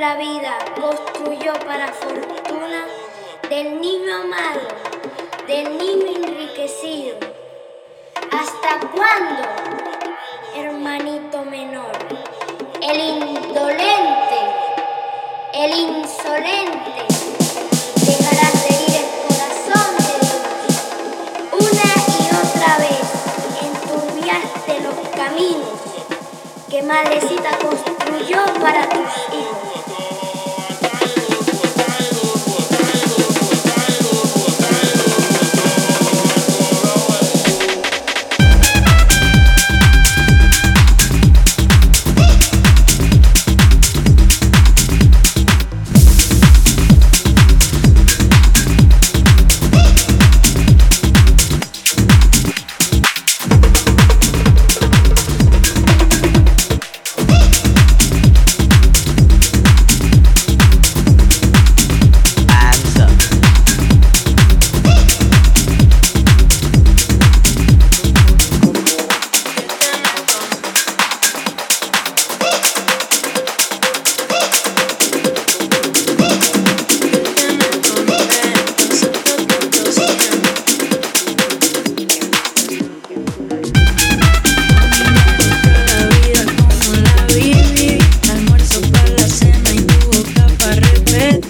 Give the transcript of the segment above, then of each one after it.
La vida it.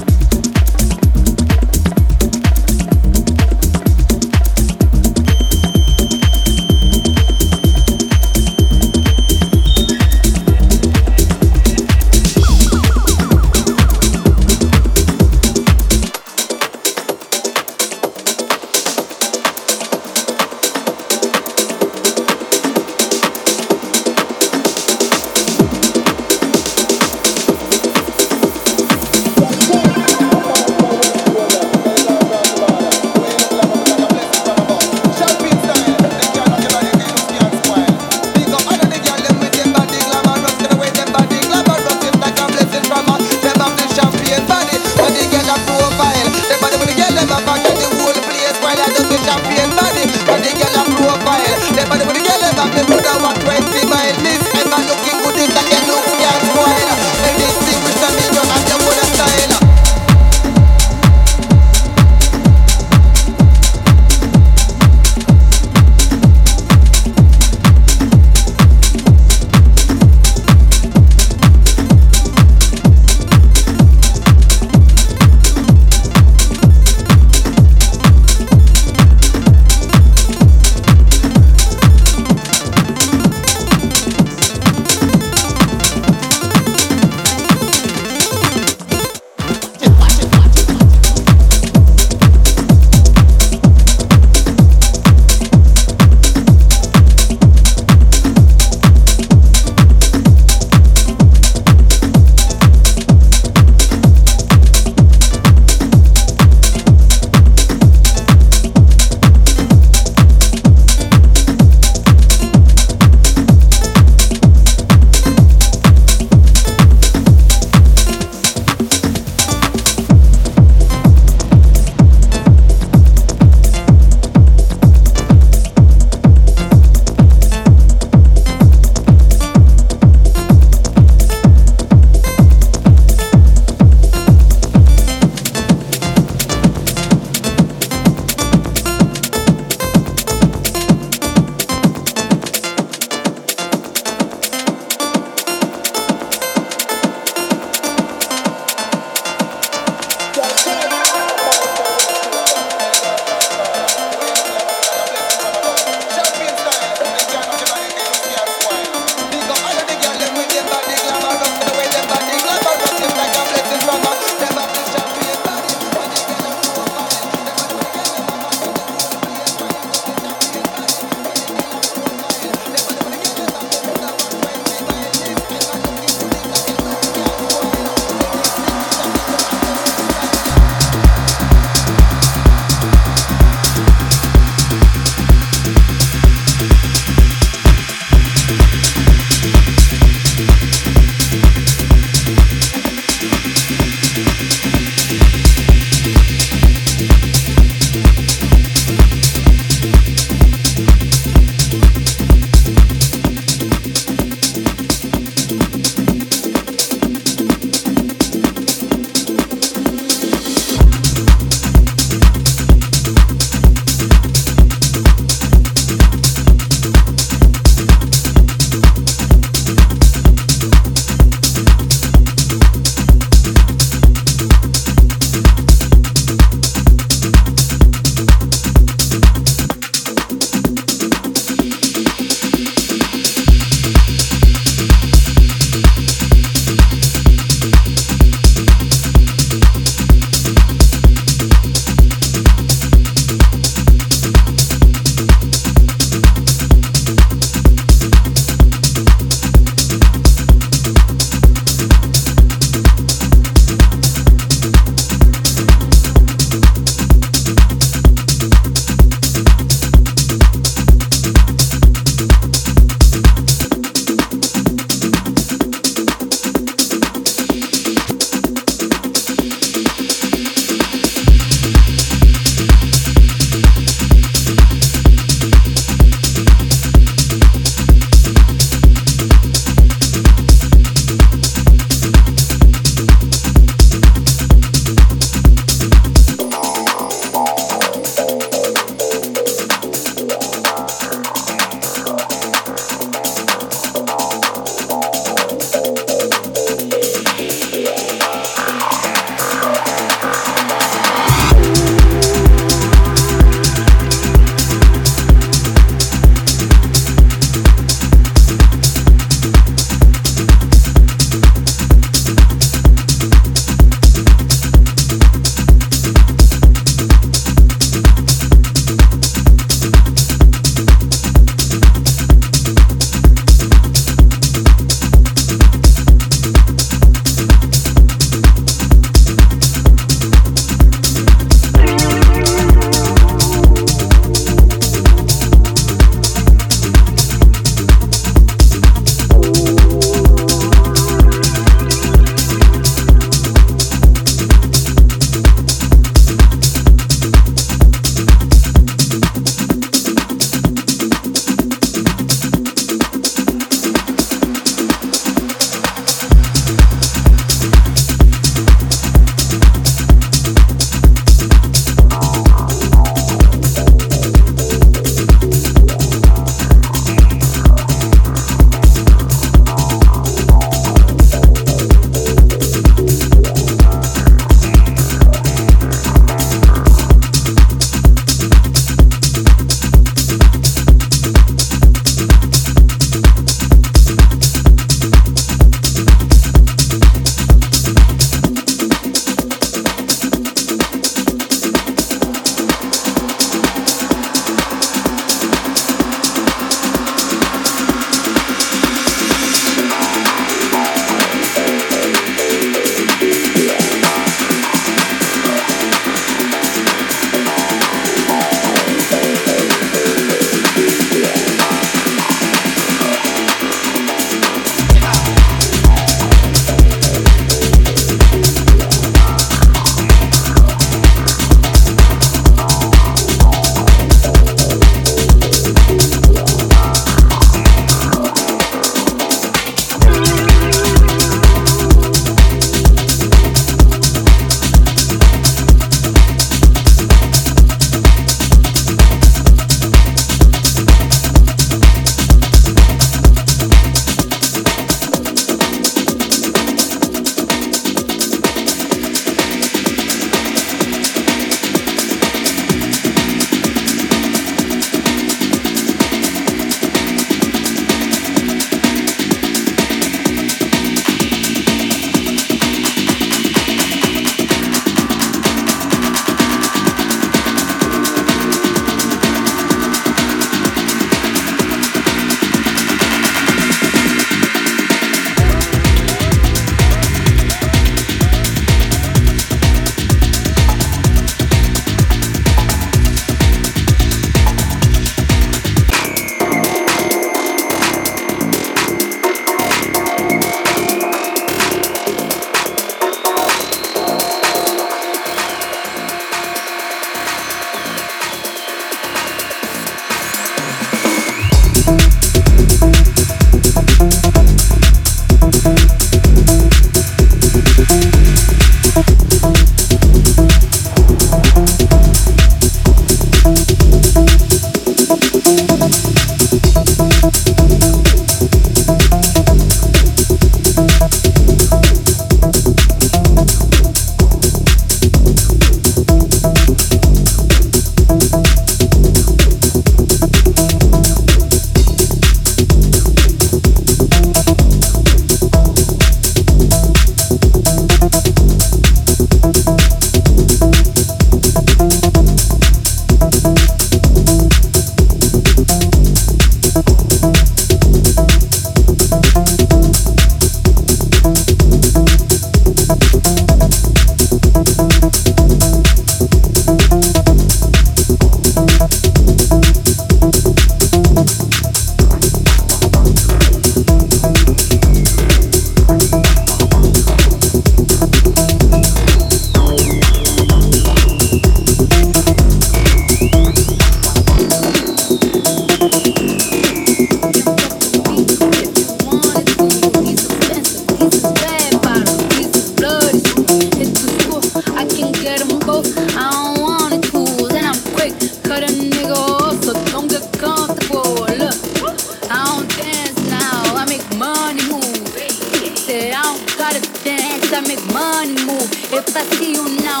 Cause I see you now.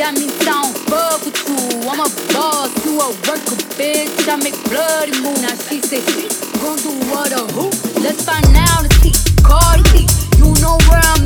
That means I don't fuck with you. I'm a boss, you a worker, bitch. I make bloody move. Now she say, gon' do what a who? Let's find out and see. Cardi, you know where I'm